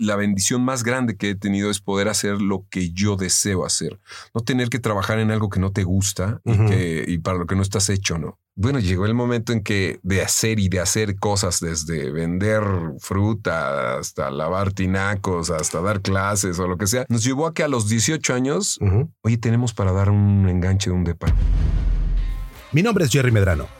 la bendición más grande que he tenido es poder hacer lo que yo deseo hacer. No tener que trabajar en algo que no te gusta y, que, y para lo que no estás hecho, ¿no? Bueno, llegó el momento en que de hacer y de hacer cosas, desde vender fruta hasta lavar tinacos, hasta dar clases o lo que sea, nos llevó a que a los 18 años, oye, tenemos para dar un enganche de un depa. Mi nombre es Jerry Medrano.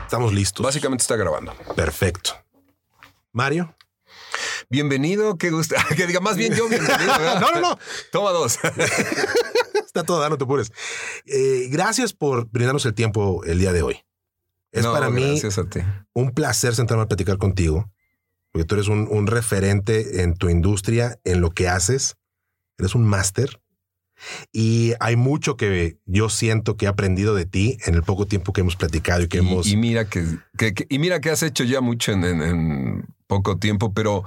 Estamos listos. Básicamente está grabando. Perfecto. Mario. Bienvenido, qué gusto. Que diga más bien yo bienvenido. no, no, no. Toma dos. Está todo, no te apures. Eh, gracias por brindarnos el tiempo el día de hoy. Es para mí un placer sentarme a platicar contigo, porque tú eres un, un referente en tu industria, en lo que haces. Eres un máster y hay mucho que yo siento que he aprendido de ti en el poco tiempo que hemos platicado y que hemos. Y mira que, y mira que has hecho ya mucho en, poco tiempo, pero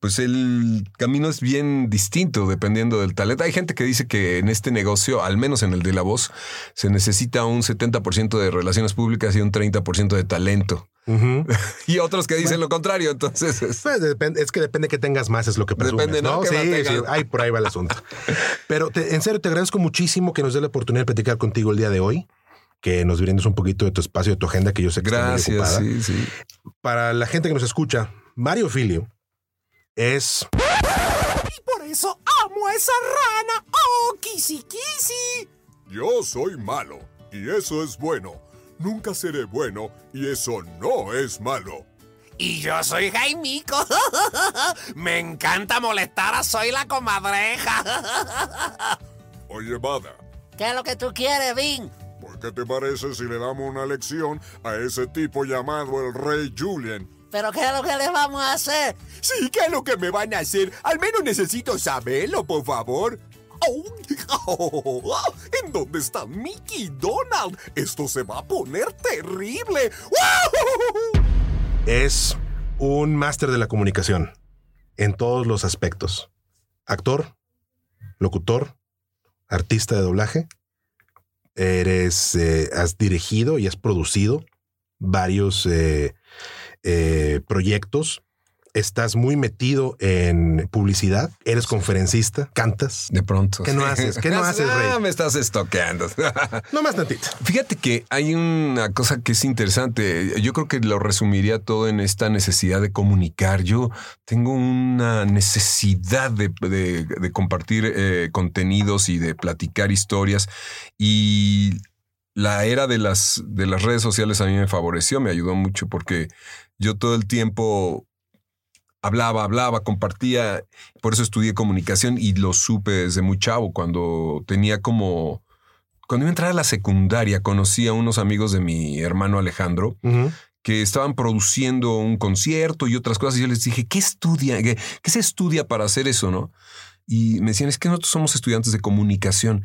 pues el camino es bien distinto dependiendo del talento. Hay gente que dice que en este negocio, al menos en el de la voz, se necesita un 70% de relaciones públicas y un 30% de talento. y otros que dicen lo contrario. Entonces es... Pues, es que depende que tengas más, es lo que presumes, Depende, ¿no? Sí, sí, ahí por ahí va el asunto. Pero en serio, te agradezco muchísimo que nos dé la oportunidad de platicar contigo el día de hoy que nos brindes un poquito de tu espacio, de tu agenda, que yo sé que Gracias, está muy ocupada. Sí, sí. Para la gente que nos escucha, Mario Filio es... Y por eso amo a esa rana. ¡Oh, kisi kisi! Yo soy malo, y eso es bueno nunca seré bueno y eso no es malo. Y yo soy Jaimico. Me encanta molestar a Soy la comadreja. Oye, Bada. ¿Qué es lo que tú quieres, Vin? ¿Por qué te parece si le damos una lección a ese tipo llamado el Rey Julian? ¿Pero qué es lo que le vamos a hacer? Sí, ¿qué es lo que me van a hacer? Al menos necesito saberlo, por favor. Oh, ¿En dónde está Mickey Donald? Esto se va a poner terrible. Es un máster de la comunicación en todos los aspectos. Actor, locutor, artista de doblaje. Eres, eh, has dirigido y has producido varios eh, eh, proyectos estás muy metido en publicidad, eres conferencista, cantas. De pronto. ¿Qué no haces? ¿Qué no haces, Rey? Ah, me estás estoqueando. no más tantito. Fíjate que hay una cosa que es interesante. Yo creo que lo resumiría todo en esta necesidad de comunicar. Yo tengo una necesidad de, compartir eh, contenidos y de platicar historias y la era de las, de las redes sociales a mí me favoreció, me ayudó mucho porque yo todo el tiempo hablaba, hablaba, compartía. Por eso estudié comunicación y lo supe desde muy chavo. Cuando tenía como. Cuando iba a entrar a la secundaria, conocí a unos amigos de mi hermano Alejandro. que estaban produciendo un concierto y otras cosas. Y yo les dije, ¿qué estudia? ¿Qué, ¿Qué, se estudia para hacer eso? ¿No? Y me decían, es que nosotros somos estudiantes de comunicación.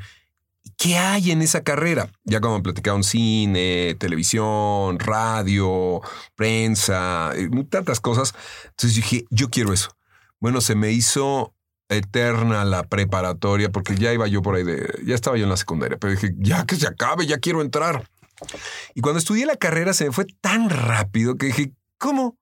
¿Qué hay en esa carrera? Ya como platicaron cine, televisión, radio, prensa, eh, tantas cosas. Entonces dije, yo quiero eso. Bueno, se me hizo eterna la preparatoria porque ya iba yo por ahí de, ya estaba yo en la secundaria, pero dije, ya que se acabe, ya quiero entrar. Y cuando estudié la carrera se me fue tan rápido que dije, ¿cómo?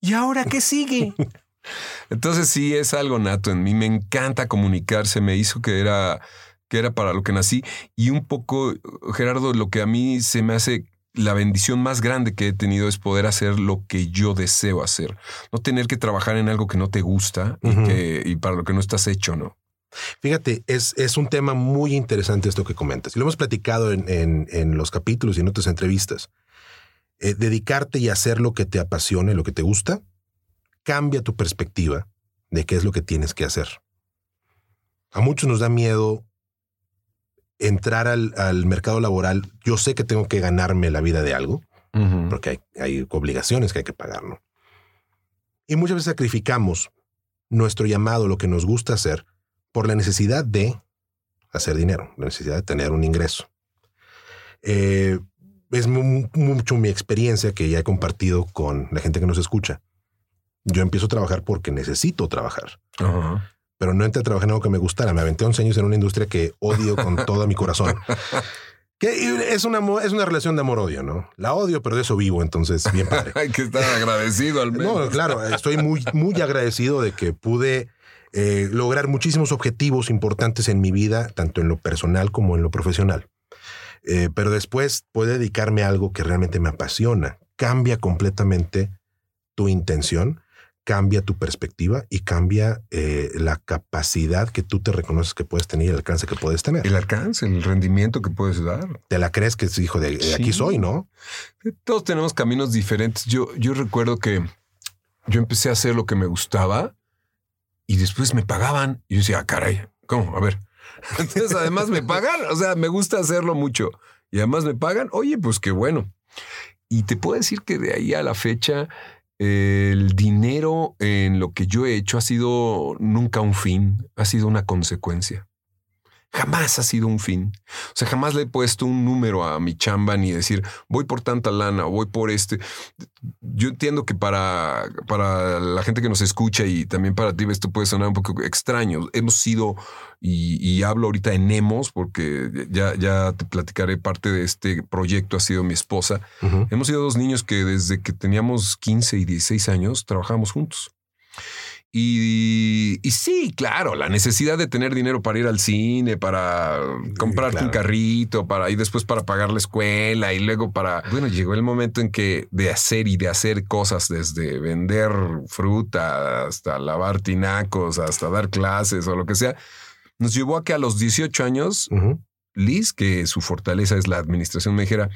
¿Y ahora qué sigue? Entonces sí es algo nato en mí, me encanta comunicarse, me hizo que era que era para lo que nací. Y un poco, Gerardo, lo que a mí se me hace la bendición más grande que he tenido es poder hacer lo que yo deseo hacer. No tener que trabajar en algo que no te gusta y, que, y para lo que no estás hecho, ¿no? Fíjate, es, es, un tema muy interesante esto que comentas. Y lo hemos platicado en, en, los capítulos y en otras entrevistas. Eh, dedicarte y hacer lo que te apasione, lo que te gusta, cambia tu perspectiva de qué es lo que tienes que hacer. A muchos nos da miedo entrar al, mercado laboral, yo sé que tengo que ganarme la vida de algo, porque hay, obligaciones que hay que pagar, ¿no? Y muchas veces sacrificamos nuestro llamado, lo que nos gusta hacer, por la necesidad de hacer dinero, la necesidad de tener un ingreso. Eh, es mucho mi experiencia que ya he compartido con la gente que nos escucha. Yo empiezo a trabajar porque necesito trabajar. Pero no entré a trabajar en algo que me gustara. Me aventé 11 años en una industria que odio con todo mi corazón. Que es una, es una relación de amor-odio, ¿no? La odio, pero de eso vivo, entonces bien padre. Hay que estar agradecido al menos. No, claro, estoy muy, muy agradecido de que pude eh, lograr muchísimos objetivos importantes en mi vida, tanto en lo personal como en lo profesional. Eh, pero después puedo dedicarme a algo que realmente me apasiona. Cambia completamente tu intención cambia tu perspectiva y cambia eh, la capacidad que tú te reconoces que puedes tener y el alcance que puedes tener. El alcance, el rendimiento que puedes dar. Te la crees que es hijo de, aquí soy, ¿no? Todos tenemos caminos diferentes. Yo, yo recuerdo que yo empecé a hacer lo que me gustaba y después me pagaban. Y yo decía, ah, caray, ¿cómo? A ver. Entonces, además me pagan. O sea, me gusta hacerlo mucho y además me pagan. Oye, pues qué bueno. Y te puedo decir que de ahí a la fecha el dinero en lo que yo he hecho ha sido nunca un fin, ha sido una consecuencia. Jamás ha sido un fin. O sea, jamás le he puesto un número a mi chamba ni decir voy por tanta lana, voy por este. Yo entiendo que para, para la gente que nos escucha y también para ti esto puede sonar un poco extraño. Hemos sido, y, hablo ahorita en Emos, porque ya, ya te platicaré parte de este proyecto, ha sido mi esposa. Hemos sido dos niños que desde que teníamos 15 y 16 años trabajamos juntos. Y, sí, claro, la necesidad de tener dinero para ir al cine, para comprarte un carrito, para y después para pagar la escuela y luego para. Bueno, llegó el momento en que de hacer y de hacer cosas, desde vender fruta hasta lavar tinacos, hasta dar clases o lo que sea, nos llevó a que a los 18 años, Liz, que su fortaleza es la administración, me dijera: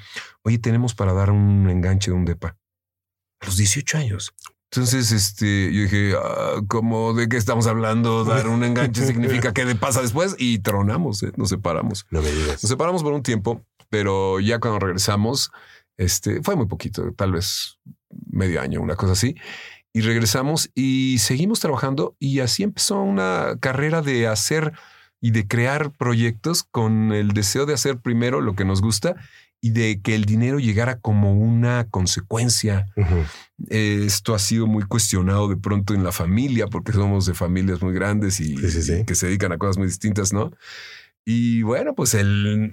Oye, tenemos para dar un enganche de un depa. A los 18 años. Entonces, este, yo dije, ah, ¿cómo de qué estamos hablando? Dar un enganche significa qué pasa después y tronamos, ¿eh? nos separamos. No me digas. Nos separamos por un tiempo, pero ya cuando regresamos, este, fue muy poquito, tal vez medio año, una cosa así. Y regresamos y seguimos trabajando y así empezó una carrera de hacer y de crear proyectos con el deseo de hacer primero lo que nos gusta y de que el dinero llegara como una consecuencia. esto ha sido muy cuestionado de pronto en la familia, porque somos de familias muy grandes y, que se dedican a cosas muy distintas, ¿no? Y bueno, pues el,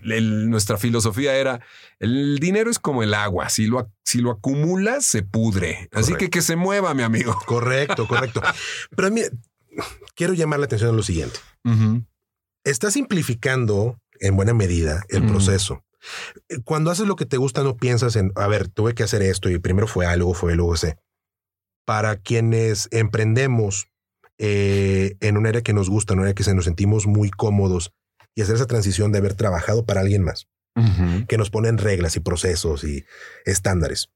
nuestra filosofía era, el dinero es como el agua, si lo, si lo acumulas, se pudre. Así que que se mueva, mi amigo. Correcto, correcto. Pero mira, quiero llamar la atención a lo siguiente. Está simplificando en buena medida el proceso. Cuando haces lo que te gusta, no piensas en, a ver, tuve que hacer esto y primero fue algo, fue, luego ese. Para quienes emprendemos eh, en un área que nos gusta, en un área que se nos sentimos muy cómodos y hacer esa transición de haber trabajado para alguien más, que nos ponen reglas y procesos y estándares.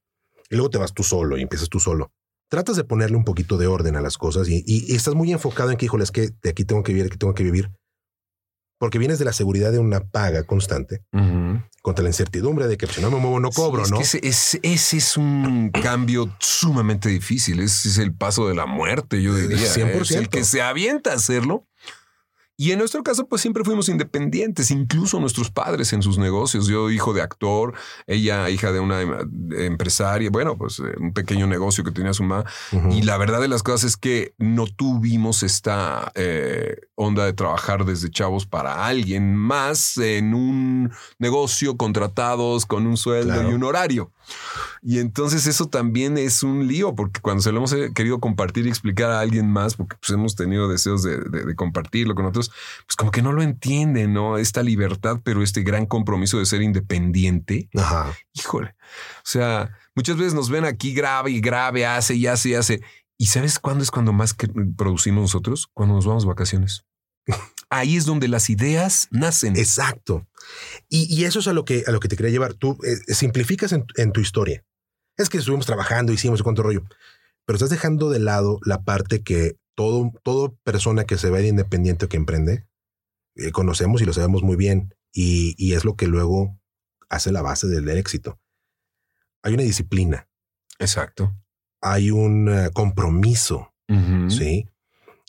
Y luego te vas tú solo y empiezas tú solo. Tratas de ponerle un poquito de orden a las cosas y, y, estás muy enfocado en que, híjole, es que de aquí tengo que vivir, aquí tengo que vivir porque vienes de la seguridad de una paga constante contra la incertidumbre de que si no me muevo no cobro, ¿no? ese, es un cambio sumamente difícil. Ese es el paso de la muerte, yo diría. 100%. Es el que se avienta a hacerlo y en nuestro caso, pues siempre fuimos independientes, incluso nuestros padres en sus negocios. Yo, hijo de actor, ella, hija de una empresaria, bueno, pues eh, un pequeño negocio que tenía su mamá. Y la verdad de las cosas es que no tuvimos esta eh, onda de trabajar desde chavos para alguien más en un negocio contratados con un sueldo y un horario. Y entonces eso también es un lío, porque cuando se lo hemos eh, querido compartir y explicar a alguien más, porque pues, hemos tenido deseos de, compartirlo con otros, pues como que no lo entienden, ¿no? Esta libertad, pero este gran compromiso de ser independiente. Ajá. Híjole. O sea, muchas veces nos ven aquí grave y grave, hace y hace y hace. ¿Y sabes cuándo es cuando más producimos nosotros? Cuando nos vamos de vacaciones. Ahí es donde las ideas nacen. Exacto. Y, eso es a lo que, a lo que te quería llevar. Tú eh, simplificas en, tu historia. Es que estuvimos trabajando, hicimos cuánto rollo, pero estás dejando de lado la parte que todo, todo persona que se ve de independiente o que emprende, eh, conocemos y lo sabemos muy bien. Y, es lo que luego hace la base del, éxito. Hay una disciplina. Exacto. Hay un eh, compromiso. Sí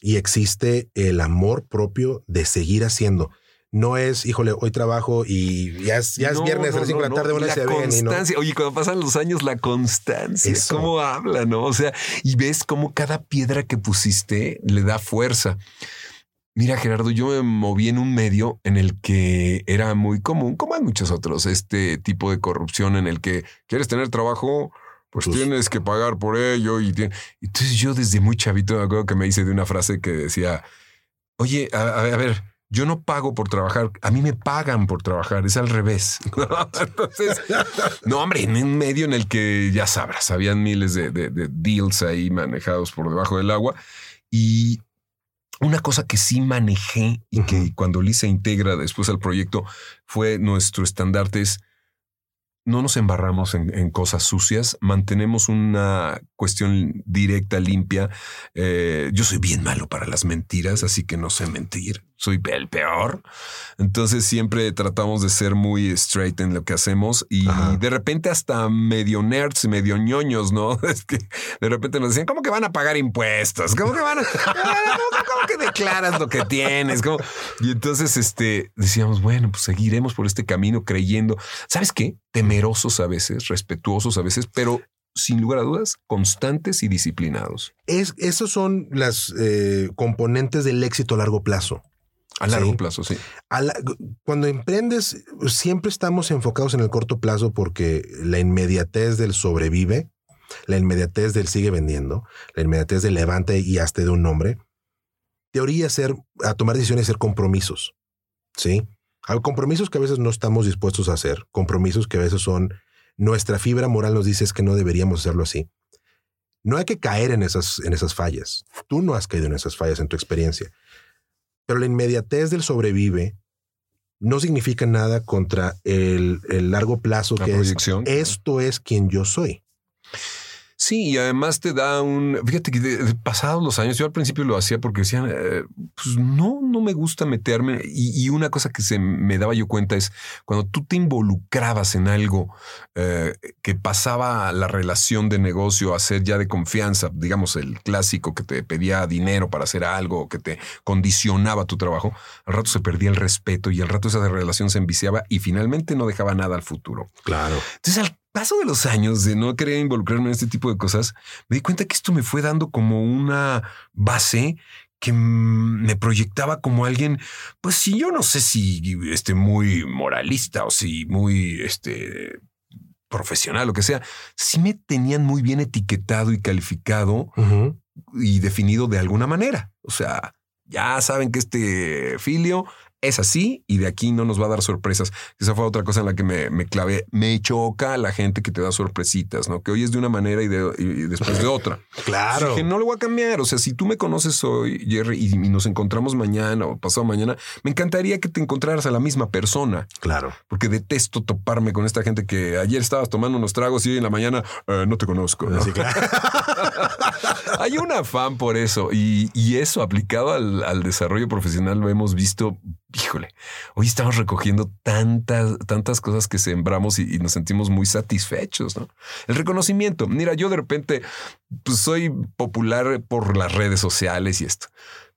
y existe el amor propio de seguir haciendo. No es, híjole, hoy trabajo y ya es, ya es No, viernes no, a las 5 de no, la tarde, una La se ven y no. constancia. Oye, cuando pasan los años, la constancia. Eso. ¿Cómo habla, no? O sea, y ves cómo cada piedra que pusiste le da fuerza. Mira, Gerardo, yo me moví en un medio en el que era muy común, como hay muchos otros, este tipo de corrupción en el que quieres tener trabajo, pues Pues- tienes que pagar por ello. Y tiene- entonces yo desde muy chavito me acuerdo que me hice de una frase que decía, oye, a, a- a ver, yo no pago por trabajar, a mí me pagan por trabajar, es al revés. Entonces, no, hombre, en un medio en el que ya sabrás, habían miles de, de- de deals ahí manejados por debajo del agua. Y una cosa que sí manejé y que cuando Lisa integra después al proyecto fue nuestro estandarte es no nos embarramos en, en cosas sucias, mantenemos una cuestión directa, limpia. Eh, yo soy bien malo para las mentiras, así que no sé mentir. Soy el peor. Entonces siempre tratamos de ser muy straight en lo que hacemos y Ajá. de repente hasta medio nerds, medio ñoños, ¿no? Es que de repente nos decían, ¿cómo que van a pagar impuestos? ¿Cómo que van a, ¿cómo, cómo que declaras lo que tienes? ¿Cómo? Y entonces este, decíamos, bueno, pues seguiremos por este camino creyendo. ¿Sabes qué? Temerosos a veces, respetuosos a veces, pero sin lugar a dudas, constantes y disciplinados. Es, esos son las eh, componentes del éxito a largo plazo. A largo Sí. plazo, sí. La- cuando emprendes, siempre estamos enfocados en el corto plazo porque la inmediatez del sobrevive, la inmediatez del sigue vendiendo, la inmediatez del levante y hasta de un nombre, te orilla a, hacer, a tomar decisiones y hacer compromisos. ¿Sí? Hay compromisos que a veces no estamos dispuestos a hacer, compromisos que a veces son nuestra fibra moral nos dice es que no deberíamos hacerlo así. No hay que caer en esas, en esas fallas. Tú no has caído en esas fallas en tu experiencia. Pero la inmediatez del sobrevive no significa nada contra el, el largo plazo La que es esto es quien yo soy. Sí, y además te da un. Fíjate que de, de pasados los años, yo al principio lo hacía porque decían, eh, pues no, no me gusta meterme. Y, y una cosa que se me daba yo cuenta es cuando tú te involucrabas en algo eh, que pasaba la relación de negocio a ser ya de confianza, digamos el clásico que te pedía dinero para hacer algo, que te condicionaba tu trabajo, al rato se perdía el respeto y al rato esa relación se enviciaba y finalmente no dejaba nada al futuro. Claro. Entonces, al paso de los años de no querer involucrarme en este tipo de cosas, me di cuenta que esto me fue dando como una base que mm, me proyectaba como alguien, pues si yo no sé si este muy moralista o si muy este profesional, lo que sea, sí me tenían muy bien etiquetado y calificado y definido de alguna manera. O sea, ya saben que este filio es así y de aquí no nos va a dar sorpresas. Esa fue otra cosa en la que me, me clavé. Me choca la gente que te da sorpresitas, ¿no? Que hoy es de una manera y, de, y después de otra. Claro. Dije, no lo voy a cambiar. O sea, si tú me conoces hoy, Jerry, y, y nos encontramos mañana o pasado mañana, me encantaría que te encontraras a la misma persona, Claro. porque detesto toparme con esta gente que ayer estabas tomando unos tragos y hoy en la mañana "Eh, no te conozco. ¿no? Así que- Hay un afán por eso y, y eso aplicado al, al desarrollo profesional lo hemos visto. Híjole, hoy estamos recogiendo tantas, tantas cosas que sembramos y, y nos sentimos muy satisfechos. ¿no? El reconocimiento. Mira, yo de repente pues soy popular por las redes sociales y esto,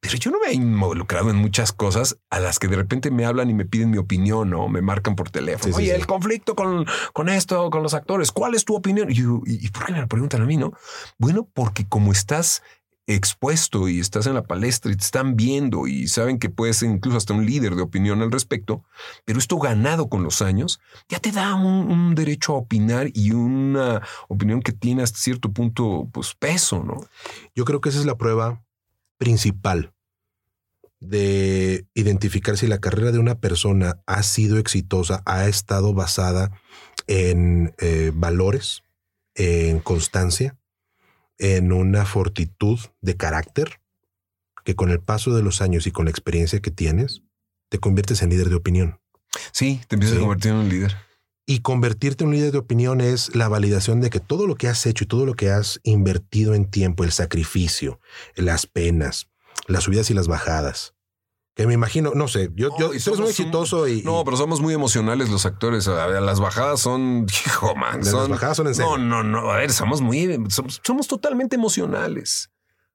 pero yo no me he involucrado en muchas cosas a las que de repente me hablan y me piden mi opinión o me marcan por teléfono. Sí, sí, Oye, sí. el conflicto con, con esto, con los actores, ¿cuál es tu opinión? Y, yo, ¿y, y por qué me lo preguntan a mí? No, bueno, porque como estás expuesto y estás en la palestra y te están viendo y saben que puedes ser incluso hasta un líder de opinión al respecto, pero esto ganado con los años ya te da un, derecho a opinar y una opinión que tiene hasta cierto punto pues peso, ¿no? Yo creo que esa es la prueba principal de identificar si la carrera de una persona ha sido exitosa, ha estado basada en eh, valores, en constancia, en una fortitud de carácter, que con el paso de los años y con la experiencia que tienes, te conviertes en líder de opinión. Sí, te empiezas Sí. a convertir en un líder. Y convertirte en un líder de opinión es la validación de que todo lo que has hecho y todo lo que has invertido en tiempo, el sacrificio, las penas, las subidas y las bajadas. Que me imagino, no sé, yo, No, yo tú eres muy exitoso y, No, pero somos muy emocionales los actores. A ver, Las bajadas son, hijo, man, las son, bajadas son en serio. No, no, no. A ver, somos muy, somos, somos totalmente emocionales.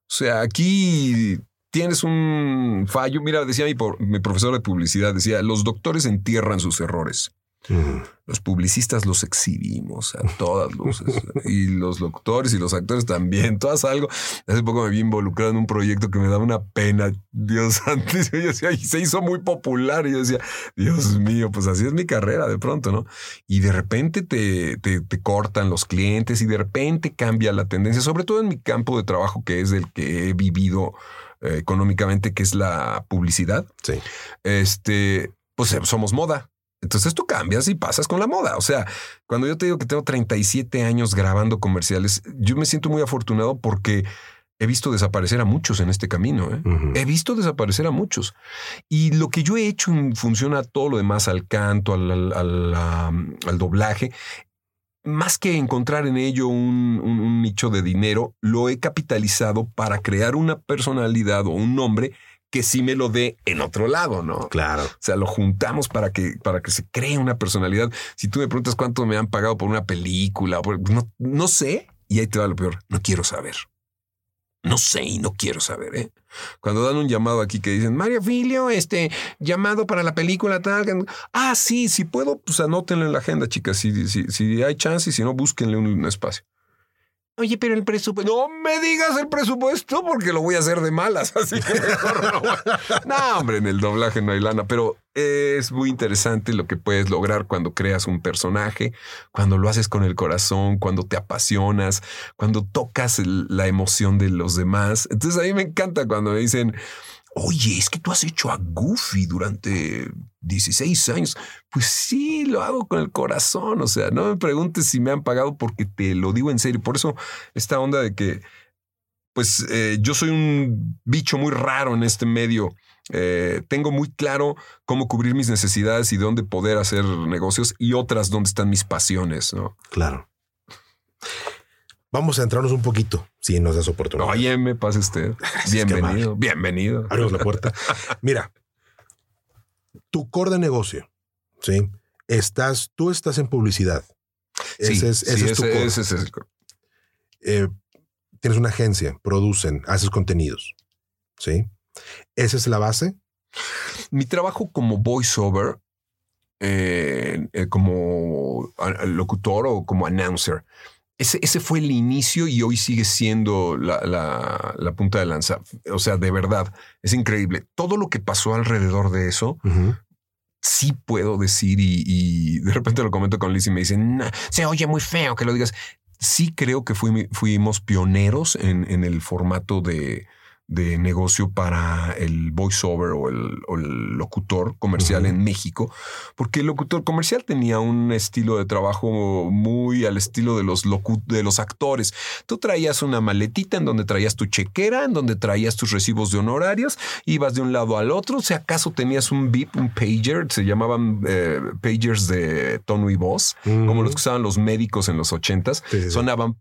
O sea, aquí tienes un fallo, mira, decía mi, mi profesor de publicidad, decía, los doctores entierran sus errores. Los publicistas los exhibimos a todas luces. y los locutores y los actores también. Todas algo. Hace poco me vi involucrado en un proyecto que me daba una pena. Dios santo. Yo decía, y se hizo muy popular. Y yo decía, Dios mío, pues así es mi carrera de pronto, ¿no? Y de repente te, te, cortan los clientes y de repente cambia la tendencia, sobre todo en mi campo de trabajo, que es el que he vivido eh, económicamente, que es la publicidad. Sí. Este, pues somos moda. Entonces tú cambias y pasas con la moda. O sea, cuando yo te digo que tengo 37 años grabando comerciales, yo me siento muy afortunado porque he visto desaparecer a muchos en este camino. ¿eh? He visto desaparecer a muchos. Y lo que yo he hecho en función a todo lo demás, al canto, al, al, doblaje, más que encontrar en ello un, un nicho de dinero, lo he capitalizado para crear una personalidad o un nombre que sí me lo dé en otro lado, ¿no? Claro. O sea, lo juntamos para que, para que se cree una personalidad. Si tú me preguntas cuánto me han pagado por una película, no, no sé, y ahí te va lo peor, no quiero saber. No sé y no quiero saber, ¿eh? Cuando dan un llamado aquí que dicen, Mario Filio, este llamado para la película tal. Ah, sí, si puedo, pues anótenlo en la agenda, chicas. Si, si, si hay chance y si no, búsquenle un espacio. Oye, pero el presupuesto. No me digas el presupuesto porque lo voy a hacer de malas. Así que mejor no. no, hombre, en el doblaje no hay lana, pero es muy interesante lo que puedes lograr cuando creas un personaje, cuando lo haces con el corazón, cuando te apasionas, cuando tocas la emoción de los demás. Entonces a mí me encanta cuando me dicen, Oye, es que tú has hecho a Goofy durante 16 años. Pues sí, lo hago con el corazón. O sea, no me preguntes si me han pagado porque te lo digo en serio. Por eso esta onda de que, pues eh, yo soy un bicho muy raro en este medio. Eh, tengo muy claro cómo cubrir mis necesidades y dónde poder hacer negocios y otras dónde están mis pasiones, ¿no? Claro. Vamos a entrarnos un poquito, si nos das oportunidad. Oye, me pase usted. Bienvenido, bienvenido. Abrimos la puerta. Mira, tu core de negocio, ¿sí? Estás, tú estás en publicidad. Ese es, ese es tu core. Ese es el core. Eh, tienes una agencia, producen, haces contenidos, ¿sí? ¿Esa es la base? Mi trabajo como voiceover, eh, eh, como locutor o como announcer, ese, fue el inicio y hoy sigue siendo la, punta de lanza. O sea, de verdad, es increíble. Todo lo que pasó alrededor de eso, sí puedo decir y, de repente lo comento con Liz y me dicen, se oye muy feo que lo digas. Sí creo que fuimos pioneros en el formato de, de negocio para el voiceover o el, o el locutor comercial en México, porque el locutor comercial tenía un estilo de trabajo muy al estilo de los, de los actores. Tú traías una maletita en donde traías tu chequera, en donde traías tus recibos de honorarios, ibas de un lado al otro, si acaso tenías un beep, un pager, se llamaban eh, pagers de tono y voz, como los que usaban los médicos en los ochentas, sonaban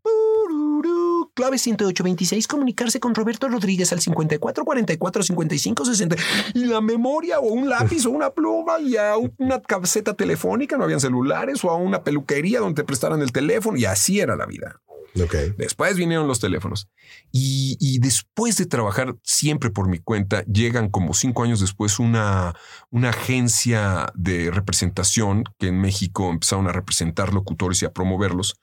clave 10826, comunicarse con Roberto Rodríguez al 54 44 55 60 y la memoria o un lápiz o una pluma y a una caseta telefónica, no habían celulares o a una peluquería donde te prestaran el teléfono y así era la vida. Okay. Después vinieron los teléfonos y, y, después de trabajar siempre por mi cuenta, llegan como cinco años después una, una agencia de representación que en México empezaron a representar locutores y a promoverlos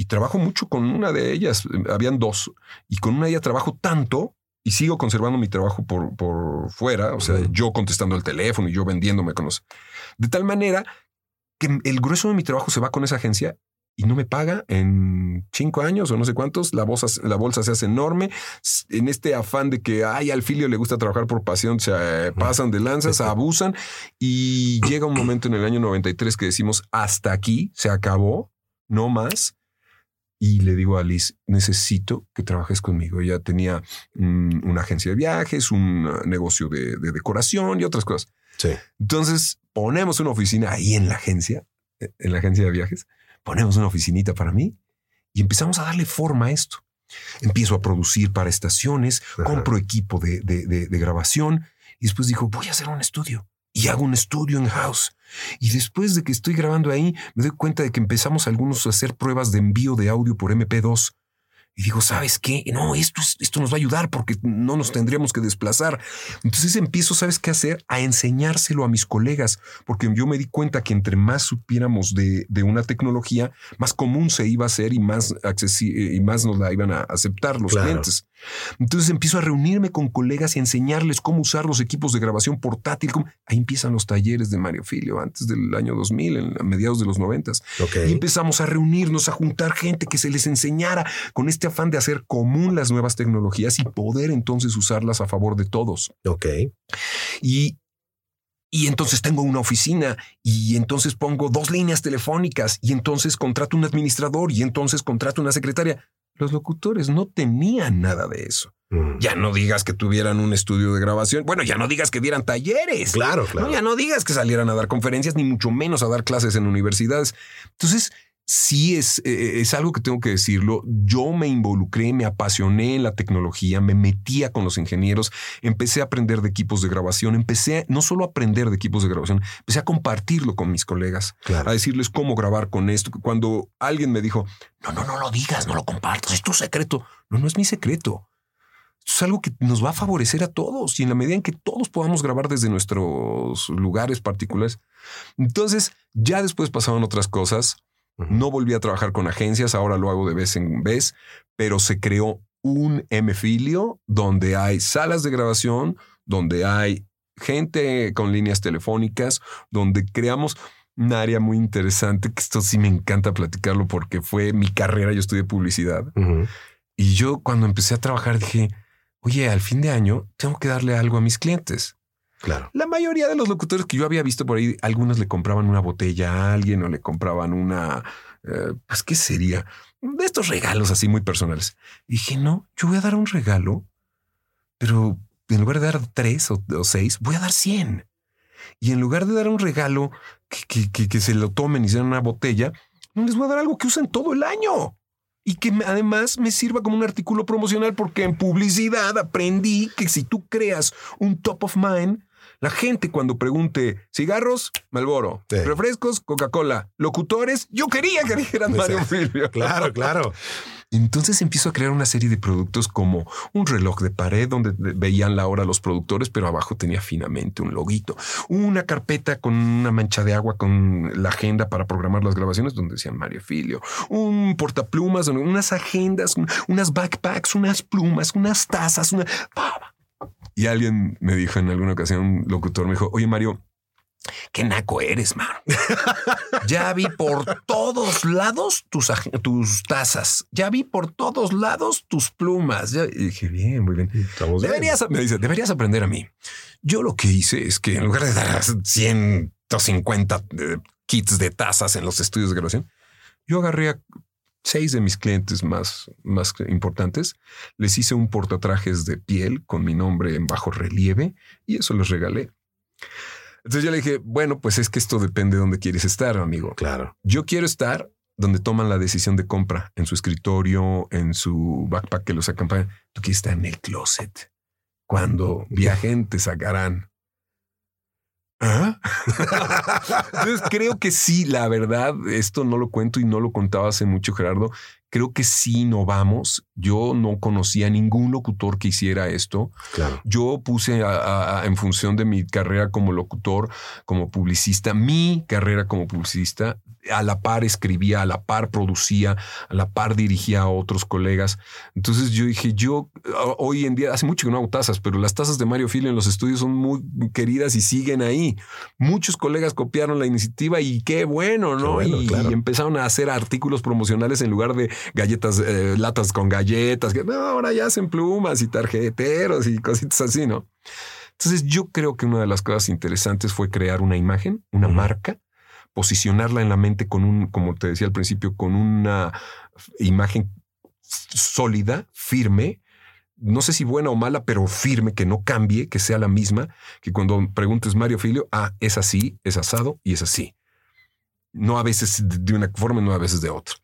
y trabajo mucho con una de ellas. Habían dos y con una de ellas trabajo tanto y sigo conservando mi trabajo por, por fuera. O sea, yo contestando el teléfono y yo vendiéndome con los. De tal manera que el grueso de mi trabajo se va con esa agencia y no me paga en cinco años o no sé cuántos. La bolsa, la bolsa se hace enorme. En este afán de que ay, al filio le gusta trabajar por pasión, se pasan de lanzas, abusan y llega un momento en el año 93 que decimos hasta aquí se acabó, no más y le digo a Liz, necesito que trabajes conmigo. Ella tenía una agencia de viajes, un negocio de, decoración y otras cosas. Sí. Entonces ponemos una oficina ahí en la agencia, e, en la agencia de viajes, ponemos una oficinita para mí y empezamos a darle forma a esto. Empiezo a producir para estaciones, compro equipo de, de grabación y después dijo, voy a hacer un estudio y hago un estudio en house. Y después de que estoy grabando ahí, me doy cuenta de que empezamos algunos a hacer pruebas de envío de audio por MP2. Y digo, ¿sabes qué? No, esto, es- esto nos va a ayudar porque no nos tendríamos que desplazar. Entonces empiezo, ¿sabes qué hacer? A enseñárselo a mis colegas, porque yo me di cuenta que entre más supiéramos de, de una tecnología, más común se iba a hacer y más, accesi- y más nos la iban a aceptar los Claro. clientes. Entonces empiezo a reunirme con colegas y enseñarles cómo usar los equipos de grabación portátil. cómo- Ahí empiezan los talleres de Mario Filio, antes del año 2000, en, a mediados de los 90. Ok. Y empezamos a reunirnos, a juntar gente que se les enseñara con este afán de hacer común las nuevas tecnologías y poder entonces usarlas a favor de todos. Ok. Y, y entonces tengo una oficina y entonces pongo dos líneas telefónicas y entonces contrato un administrador y entonces contrato una secretaria. Los locutores no tenían nada de eso. Mm. Ya no digas que tuvieran un estudio de grabación. Bueno, ya no digas que dieran talleres. Claro, No, claro. ya no digas que salieran a dar conferencias, ni mucho menos a dar clases en universidades. Entonces, sí es, eh, es algo que tengo que decirlo. Yo me involucré, me apasioné en la tecnología, me metía con los ingenieros, empecé a aprender de equipos de grabación, empecé no solo a aprender de equipos de grabación, empecé a compartirlo con mis colegas, Claro. a decirles cómo grabar con esto. Cuando alguien me dijo, no, no, no lo digas, no lo compartas, es tu secreto. No, no es mi secreto. Esto es algo que nos va a favorecer a todos y en la medida en que todos podamos grabar desde nuestros lugares particulares. Entonces, ya después pasaron otras cosas. No volví a trabajar con agencias, ahora lo hago de vez en vez, pero se creó un M-Filio donde hay salas de grabación, donde hay gente con líneas telefónicas, donde creamos un área muy interesante, que esto sí me encanta platicarlo porque fue mi carrera, yo estudié publicidad. Y yo cuando empecé a trabajar dije, oye, al fin de año tengo que darle algo a mis clientes. Claro. La mayoría de los locutores que yo había visto por ahí, algunos le compraban una botella a alguien o le compraban una, eh, pues, ¿qué sería? De estos regalos así muy personales. Y dije, no, yo voy a dar un regalo, pero en lugar de dar tres o, seis, voy a dar cien. Y en lugar de dar un regalo que, que- que- se lo tomen y sean una botella, les voy a dar algo que usen todo el año. Y que además me sirva como un artículo promocional porque en publicidad aprendí que si tú creas un top of mind, la gente cuando pregunte cigarros, Malboro, Sí. refrescos, Coca-Cola, locutores, yo quería que dijeran Mario Filio. Claro, claro. Entonces empiezo a crear una serie de productos como un reloj de pared donde veían la hora los productores, pero abajo tenía finamente un loguito. Una carpeta con una mancha de agua con la agenda para programar las grabaciones donde decían Mario Filio. Un portaplumas, unas agendas, un- unas backpacks, unas plumas, unas tazas, una... Y alguien me dijo en alguna ocasión, un locutor me dijo, oye Mario, qué naco eres, mano. Ya vi por todos lados tus, tus tazas. Ya vi por todos lados tus plumas. Ya- y dije, bien, muy bien. Estamos bien. Deberías, me dice, deberías aprender a mí. Yo lo que hice es que en lugar de dar 150 eh, kits de tazas en los estudios de grabación, yo agarré a seis de mis clientes más, más importantes, les hice un portatrajes de piel con mi nombre en bajo relieve y eso les regalé. Entonces yo le dije, bueno, pues es que esto depende de dónde quieres estar, amigo. Claro. Yo quiero estar donde toman la decisión de compra, en su escritorio, en su backpack que los acompaña. Tú quieres estar en el closet. Cuando viajen, te sacarán. ¿Ah? Entonces creo que sí, la verdad, esto no lo cuento y no lo contaba hace mucho, Gerardo. Creo que sí innovamos. Yo no conocía ningún locutor que hiciera esto. Claro. Yo puse a- a- a- en función de mi carrera como locutor, como publicista, mi carrera como publicista, a la par escribía, a la par producía, a la par dirigía a otros colegas. Entonces yo dije, yo a- hoy en día, hace mucho que no hago tazas, pero las tazas de Mario Filio en los estudios son muy queridas y siguen ahí. Muchos colegas copiaron la iniciativa y qué bueno, ¿no? Qué bueno, y, claro. y empezaron a hacer artículos promocionales en lugar de galletas, eh, latas con galletas, que no, ahora ya hacen plumas y tarjeteros y cositas así, ¿no? Entonces yo creo que una de las cosas interesantes fue crear una imagen, una marca, posicionarla en la mente con un, como te decía al principio, con una imagen sólida, firme, no sé si buena o mala, pero firme, que no cambie, que sea la misma, que cuando preguntes Mario Filio, ah, es así, es asado y es así. No a veces de una forma, no a veces de otra.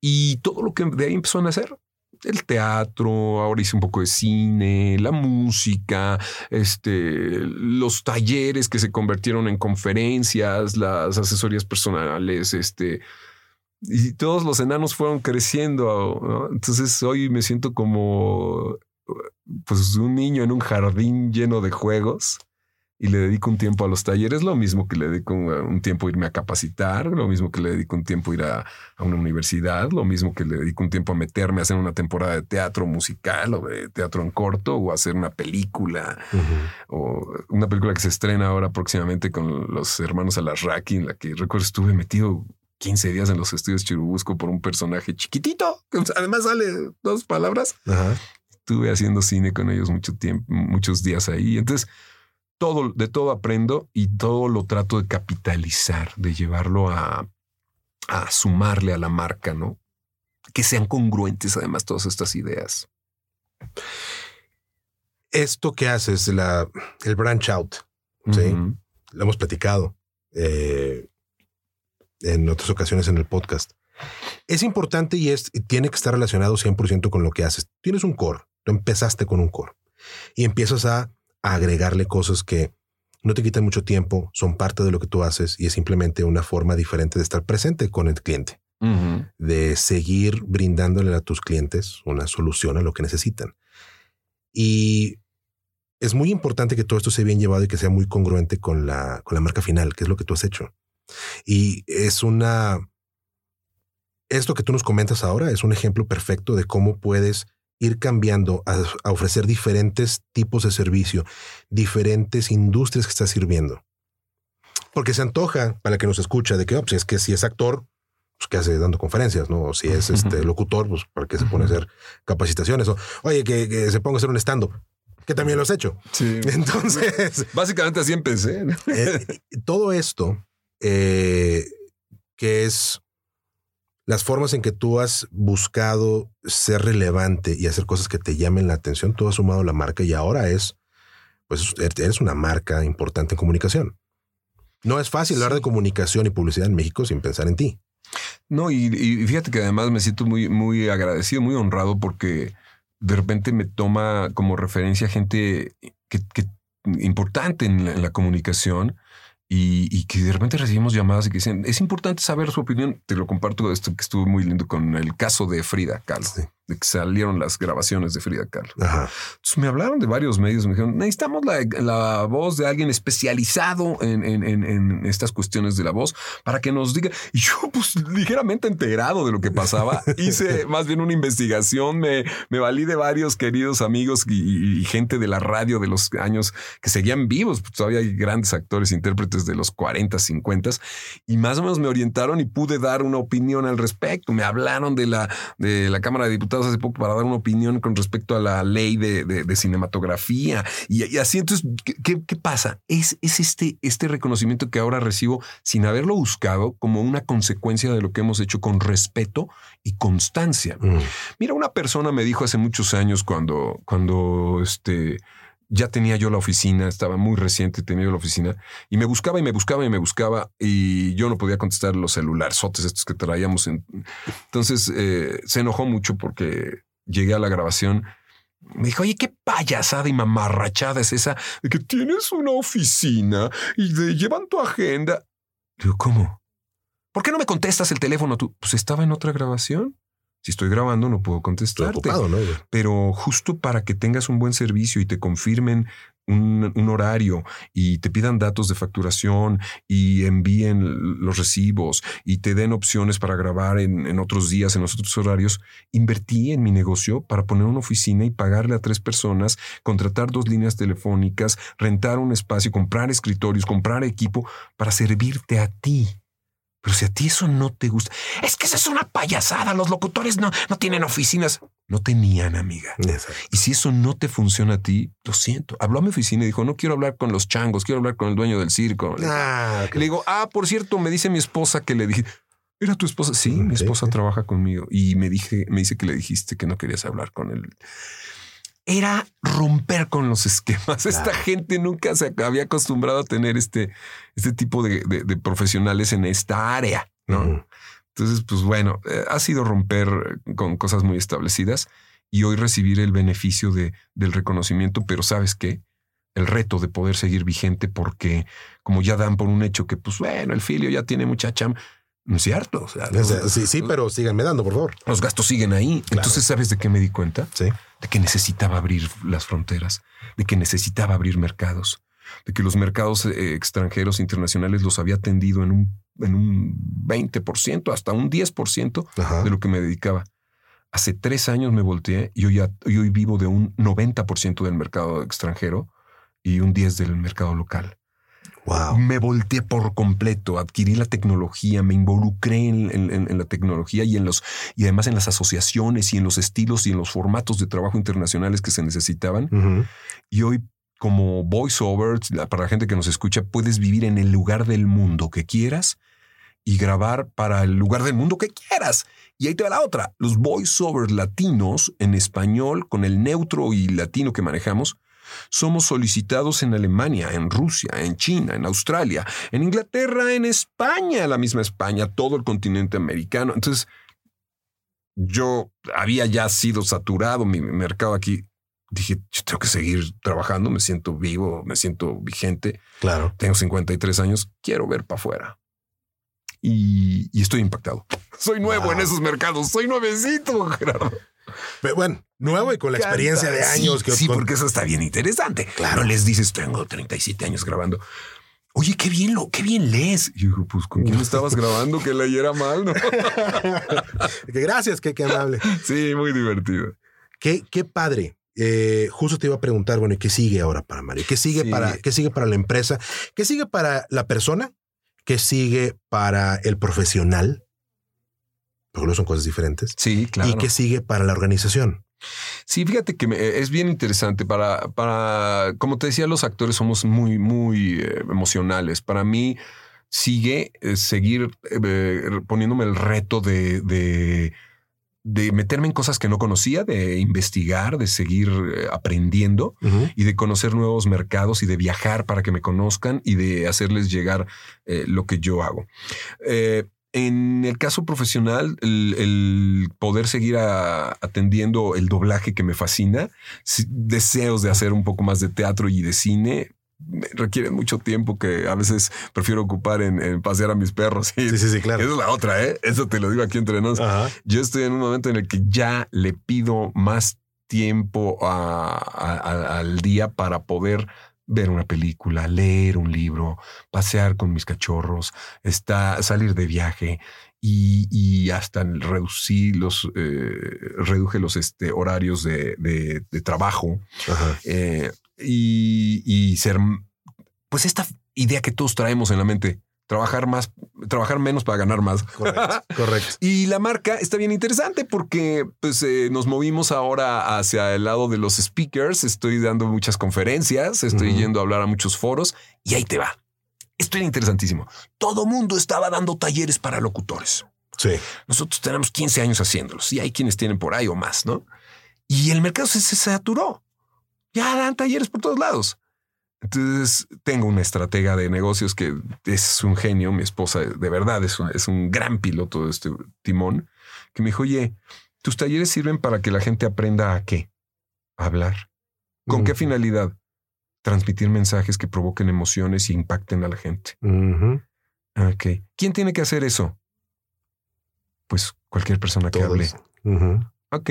Y todo lo que de ahí empezó a nacer, el teatro, ahora hice un poco de cine, la música, este, los talleres que se convirtieron en conferencias, las asesorías personales, este, Y todos los enanos fueron creciendo. Entonces hoy me siento como pues un niño en un jardín lleno de juegos y le dedico un tiempo a los talleres, lo mismo que le dedico un tiempo a irme a capacitar, lo mismo que le dedico un tiempo a ir a, a, una universidad, lo mismo que le dedico un tiempo a meterme a hacer una temporada de teatro musical o de teatro en corto o a hacer una película uh -huh. o una película que se estrena ahora próximamente con los hermanos Alarraqui, en la que recuerdo estuve metido 15 días en los estudios Chirubusco por un personaje chiquitito, que además sale dos palabras. Uh -huh. Estuve haciendo cine con ellos mucho tiempo, muchos días ahí. Entonces, todo, de todo aprendo y todo lo trato de capitalizar, de llevarlo a, a sumarle a la marca, ¿no? Que sean congruentes además todas estas ideas. Esto que haces, la, el branch out, ¿sí? Uh -huh. Lo hemos platicado eh, en otras ocasiones en el podcast. Es importante y es, tiene que estar relacionado 100% con lo que haces. Tienes un core, tú empezaste con un core y empiezas a a agregarle cosas que no te quitan mucho tiempo, son parte de lo que tú haces y es simplemente una forma diferente de estar presente con el cliente, uh -huh. de seguir brindándole a tus clientes una solución a lo que necesitan. Y es muy importante que todo esto sea bien llevado y que sea muy congruente con la, con la marca final, que es lo que tú has hecho. Y es una... Esto que tú nos comentas ahora es un ejemplo perfecto de cómo puedes ir cambiando a, a, ofrecer diferentes tipos de servicio, diferentes industrias que estás sirviendo. Porque se antoja para el que nos escucha de que oh, pues es que si es actor, pues que hace dando conferencias, ¿no? O si es este locutor, pues para qué se pone a hacer capacitaciones. O, oye, que, que se ponga a hacer un stand-up, que también lo has hecho. Sí. Entonces... Básicamente así empecé. ¿no? eh, todo esto, eh, que es las formas en que tú has buscado ser relevante y hacer cosas que te llamen la atención, tú has sumado la marca y ahora es, pues eres una marca importante en comunicación. No es fácil hablar de comunicación y publicidad en México sin pensar en ti. No, y, y, fíjate que además me siento muy, muy agradecido, muy honrado porque de repente me toma como referencia gente que, que importante en la, en la comunicación y, y, que de repente recibimos llamadas y que dicen, es importante saber su opinión. Te lo comparto esto que estuvo muy lindo con el caso de Frida Kahlo. De que salieron las grabaciones de Frida Kahlo. Ajá. Entonces me hablaron de varios medios, me dijeron, necesitamos la, la voz de alguien especializado en, en, en, en, estas cuestiones de la voz para que nos diga. Y yo, pues ligeramente enterado de lo que pasaba, hice más bien una investigación, me, me valí de varios queridos amigos y, y, gente de la radio de los años que seguían vivos, pues todavía hay grandes actores, intérpretes de los 40, 50 y más o menos me orientaron y pude dar una opinión al respecto. Me hablaron de la, de la Cámara de Diputados hace poco para dar una opinión con respecto a la ley de, de, de cinematografía y, y, así. Entonces, ¿qué, ¿qué, pasa? Es, es este, este reconocimiento que ahora recibo sin haberlo buscado como una consecuencia de lo que hemos hecho con respeto y constancia. Mm. Mira, una persona me dijo hace muchos años cuando, cuando este, ya tenía yo la oficina, estaba muy reciente, tenía yo la oficina y me buscaba y me buscaba y me buscaba y yo no podía contestar los celulares estos que traíamos. En... Entonces eh, se enojó mucho porque llegué a la grabación. Me dijo, oye, qué payasada y mamarrachada es esa de que tienes una oficina y te llevan tu agenda. Digo, ¿cómo? ¿Por qué no me contestas el teléfono tú? Pues estaba en otra grabación. Si estoy grabando, no puedo contestarte. Ocupado, ¿no? Pero justo para que tengas un buen servicio y te confirmen un, un, horario y te pidan datos de facturación y envíen los recibos y te den opciones para grabar en, en, otros días, en los otros horarios, invertí en mi negocio para poner una oficina y pagarle a tres personas, contratar dos líneas telefónicas, rentar un espacio, comprar escritorios, comprar equipo para servirte a ti. Pero si a ti eso no te gusta, es que esa es una payasada. Los locutores no, no tienen oficinas. No tenían, amiga. Exacto. Y si eso no te funciona a ti, lo siento. Habló a mi oficina y dijo, no quiero hablar con los changos, quiero hablar con el dueño del circo. Ah, okay. Le digo, ah, por cierto, me dice mi esposa que le dije, ¿era tu esposa? Sí, mi esposa trabaja conmigo. Y me dije, me dice que le dijiste que no querías hablar con él era romper con los esquemas. Claro. Esta gente nunca se había acostumbrado a tener este, este tipo de, de, de profesionales en esta área, ¿no? Uh -huh. Entonces, pues bueno, eh, ha sido romper con cosas muy establecidas y hoy recibir el beneficio de, del reconocimiento, pero ¿sabes qué? El reto de poder seguir vigente porque como ya dan por un hecho que, pues bueno, el filio ya tiene mucha chamba, es cierto. O sea, sí, sí, pero síganme dando, por favor. los gastos siguen ahí. Entonces, ¿sabes de qué me di cuenta? Sí. De que necesitaba abrir las fronteras, de que necesitaba abrir mercados, de que los mercados eh, extranjeros internacionales los había atendido en un, en un 20%, hasta un 10% Ajá. de lo que me dedicaba. Hace tres años me volteé y hoy, ya- y hoy vivo de un 90% del mercado extranjero y un 10% del mercado local. Wow. Me volteé por completo, adquirí la tecnología, me involucré en, en- en- en la tecnología y en los y además en las asociaciones y en los estilos y en los formatos de trabajo internacionales que se necesitaban. Y hoy, como voiceover, para la gente que nos escucha, puedes vivir en el lugar del mundo que quieras y grabar para el lugar del mundo que quieras. Y ahí te va la otra. Los voiceovers latinos en español, con el neutro y latino que manejamos, somos solicitados en Alemania, en Rusia, en China, en Australia, en Inglaterra, en España, la misma España, todo el continente americano. Entonces, yo había ya sido saturado mi mercado aquí. Dije, yo tengo que seguir trabajando, me siento vivo, me siento vigente, Claro. tengo 53 años, quiero ver para afuera. Y, y estoy impactado. Soy nuevo Wow. en esos mercados, soy nuevecito, Gerardo. Pero bueno, nuevo y con la experiencia de Sí, años que Sí, con- porque eso está bien interesante. Claro. Les dices, tengo 37 años grabando. Oye, qué bien lo, qué bien lees. Y yo digo, pues con quién estabas grabando que leyera mal, ¿no? que gracias, qué, qué amable. Sí, muy divertido. Qué, qué padre. Eh, justo te iba a preguntar, bueno, ¿y qué sigue ahora para Mario? ¿Qué sigue Sí. para qué sigue para la empresa? ¿Qué sigue para la persona? ¿Qué sigue para el profesional? Porque son cosas diferentes. Sí, claro. ¿Y qué sigue para la organización? Sí, fíjate que me- es bien interesante para, para, como te decía, los actores somos muy, muy eh, emocionales. Para mí sigue eh, seguir eh, poniéndome el reto de, de, de meterme en cosas que no conocía, de investigar, de seguir eh, aprendiendo y de conocer nuevos mercados y de viajar para que me conozcan y de hacerles llegar eh, lo que yo hago. En el caso profesional, el, el poder seguir a- atendiendo el doblaje que me fascina, deseos de hacer un poco más de teatro y de cine, requieren mucho tiempo que a veces prefiero ocupar en, en pasear a mis perros. Sí, sí, sí, claro. Esa es la otra, ¿eh? Eso te lo digo aquí entre nos. Ajá. Yo estoy en un momento en el que ya le pido más tiempo a- a- a- al día para poder ver una película, leer un libro, pasear con mis cachorros, está, salir de viaje y, y hasta reducir los, eh, reduje los este, horarios de, de- de trabajo eh, y, y ser, pues esta idea que todos traemos en la mente, trabajar más, trabajar menos para ganar más. Correcto. Correcto. Y la marca está bien interesante porque pues, eh, nos movimos ahora hacia el lado de los speakers. Estoy dando muchas conferencias, estoy yendo a hablar a muchos foros y ahí te va. Esto era interesantísimo. Todo mundo estaba dando talleres para locutores. Sí. Nosotros tenemos 15 años haciéndolos y hay quienes tienen por ahí o más, ¿no? Y el mercado se, se saturó. Ya dan talleres por todos lados. Entonces tengo una estratega de negocios que es un genio, mi esposa de verdad es un, es un gran piloto de este timón, que me dijo, oye, tus talleres sirven para que la gente aprenda a qué? A hablar. ¿Con qué finalidad? Transmitir mensajes que provoquen emociones y impacten a la gente. Ok. ¿Quién tiene que hacer eso? Pues cualquier persona que hable. Ok.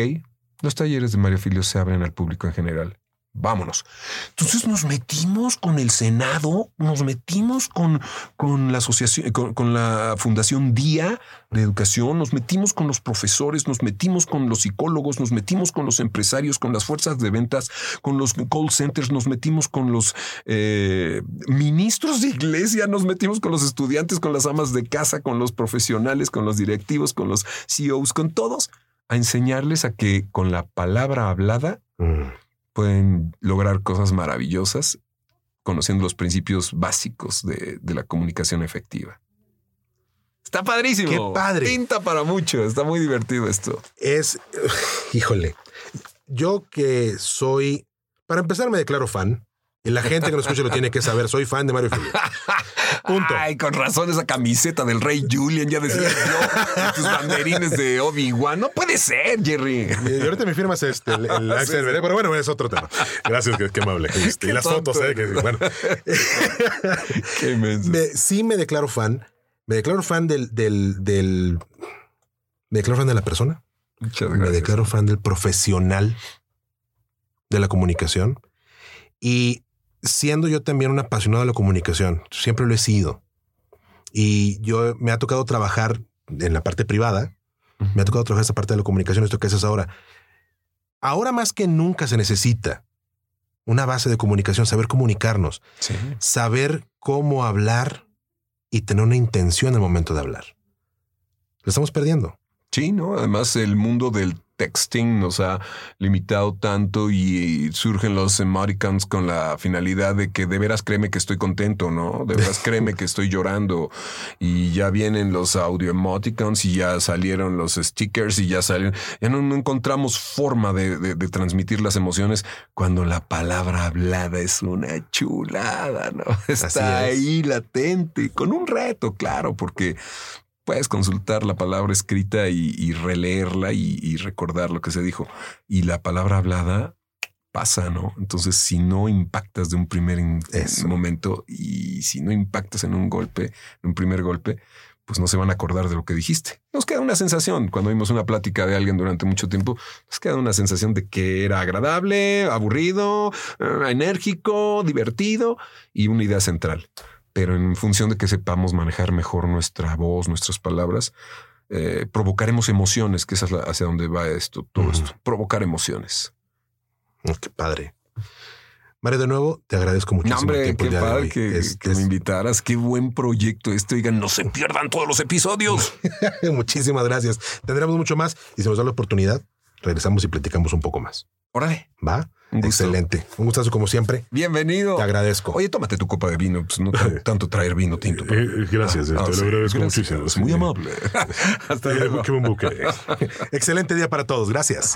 Los talleres de Mario Filio se abren al público en general. Vámonos. Entonces nos metimos con el Senado, nos metimos con, con la asociación, con, con la Fundación Día de Educación, nos metimos con los profesores, nos metimos con los psicólogos, nos metimos con los empresarios, con las fuerzas de ventas, con los call centers, nos metimos con los eh, ministros de iglesia, nos metimos con los estudiantes, con las amas de casa, con los profesionales, con los directivos, con los CEOs, con todos, a enseñarles a que con la palabra hablada Mm. Pueden lograr cosas maravillosas conociendo los principios básicos de, de la comunicación efectiva. Está padrísimo. Qué padre. Pinta para mucho. Está muy divertido esto. Es, híjole, yo que soy, para empezar me declaro fan. La gente que nos escucha lo tiene que saber. Soy fan de Mario Filio. Punto. Ay, con razón esa camiseta del rey Julian, ya decía yo. tus banderines de Obi-Wan. No puede ser, Jerry. Y ahorita me firmas este, el, el Axel Veré, pero bueno, es otro tema. Gracias, qué, qué amable. Este, y Qué las tonto. fotos, eh, que, bueno. Qué inmenso. Me- sí me declaro fan. Me declaro fan del, del, del, me declaro fan de la persona. Muchas Me declaro fan del profesional de la comunicación. Y siendo yo también un apasionado de la comunicación, siempre lo he sido. Y yo me ha tocado trabajar en la parte privada, me ha tocado trabajar esa parte de la comunicación, esto que haces ahora. Ahora más que nunca se necesita una base de comunicación, saber comunicarnos, Sí. saber cómo hablar y tener una intención al momento de hablar. Lo estamos perdiendo. Sí, ¿no? Además, el mundo del texting nos ha limitado tanto y surgen los emoticons con la finalidad de que de veras créeme que estoy contento, ¿no? De veras créeme que estoy llorando. Y ya vienen los audio emoticons y ya salieron los stickers y ya salieron. Ya no, no encontramos forma de, de- de transmitir las emociones cuando la palabra hablada es una chulada, ¿no? Está es. ahí latente, con un reto, claro, porque puedes consultar la palabra escrita y, y releerla y, y recordar lo que se dijo. Y la palabra hablada pasa, ¿no? Entonces, si no impactas de un primer Eso. momento y si no impactas en un golpe, en un primer golpe, pues no se van a acordar de lo que dijiste. Nos queda una sensación cuando vimos una plática de alguien durante mucho tiempo, nos queda una sensación de que era agradable, aburrido, eh, enérgico, divertido y una idea central pero en función de que sepamos manejar mejor nuestra voz, nuestras palabras, eh, provocaremos emociones, que es hacia donde va esto, todo esto, provocar emociones. Oh, qué padre. Mario, de nuevo, te agradezco muchísimo. No, hombre, tiempo qué el padre hoy. que, Es- que es- me invitaras, qué buen proyecto este, oigan, no se pierdan todos los episodios. Muchísimas gracias. Tendremos mucho más y si nos da la oportunidad, regresamos y platicamos un poco más. Órale, ¿Va? un. Excelente. Un gustazo como siempre. Bienvenido. Te agradezco. Oye, tómate tu copa de vino, pues no tan- tanto traer vino tinto. Eh, eh, gracias, te lo sí, agradezco gracias, muchísimo, sí. Muy amable. Hasta luego. Qué buen buque. Excelente día para todos. Gracias.